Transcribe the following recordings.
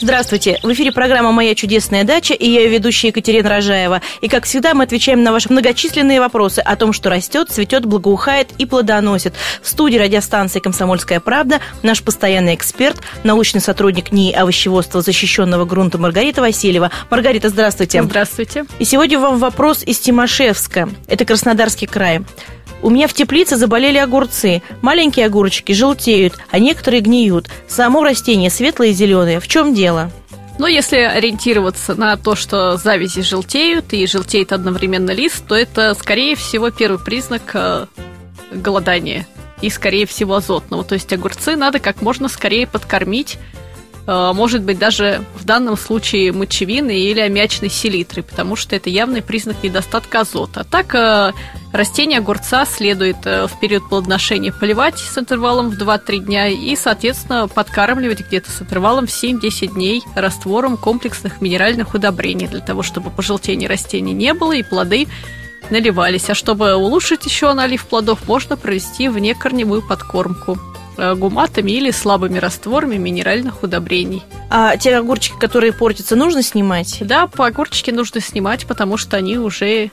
Здравствуйте! В эфире программа «Моя чудесная дача» и я ее ведущая Екатерина Рожаева. И, как всегда, мы отвечаем на ваши многочисленные вопросы о том, что растет, цветет, благоухает и плодоносит. В студии радиостанции «Комсомольская правда» наш постоянный эксперт, научный сотрудник НИИ овощеводства защищенного грунта Маргарита Васильева. Маргарита, здравствуйте! Здравствуйте! И сегодня вам вопрос из Тимошевска. Это Краснодарский край. У меня в теплице заболели огурцы. Маленькие огурчики желтеют, а некоторые гниют. Само растение светлое и зеленое. В чем дело? Но если ориентироваться на то, что завязи желтеют и желтеет одновременно лист, то это, скорее всего, первый признак э, голодания и, скорее всего, азотного. То есть огурцы надо как можно скорее подкормить может быть даже в данном случае мочевины или аммиачной селитры, потому что это явный признак недостатка азота. Так, э, растение огурца следует э, в период плодоношения поливать с интервалом в 2-3 дня и, соответственно, подкармливать где-то с интервалом в 7-10 дней раствором комплексных минеральных удобрений для того, чтобы пожелтения растений не было и плоды наливались. А чтобы улучшить еще налив плодов, можно провести внекорневую подкормку. Э, гуматами или слабыми растворами минеральных удобрений. А те огурчики, которые портятся, нужно снимать? Да, по огурчики нужно снимать, потому что они уже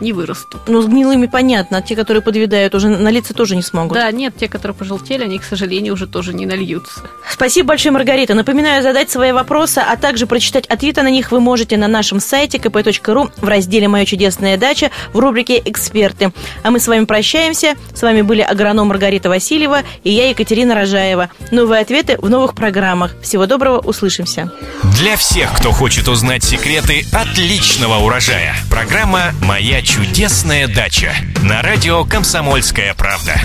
не вырастут. Ну, с гнилыми понятно, а те, которые подвидают, уже налиться тоже не смогут. Да, нет, те, которые пожелтели, они, к сожалению, уже тоже не нальются. Спасибо большое, Маргарита. Напоминаю, задать свои вопросы, а также прочитать ответы на них вы можете на нашем сайте kp.ru в разделе «Моя чудесная дача» в рубрике «Эксперты». А мы с вами прощаемся. С вами были агроном Маргарита Васильева и я, Екатерина Рожаева. Новые ответы в новых программах. Всего доброго, услышимся. Для всех, кто хочет узнать секреты отличного урожая. Программа «Моя чудесная дача» на радио «Комсомольская правда».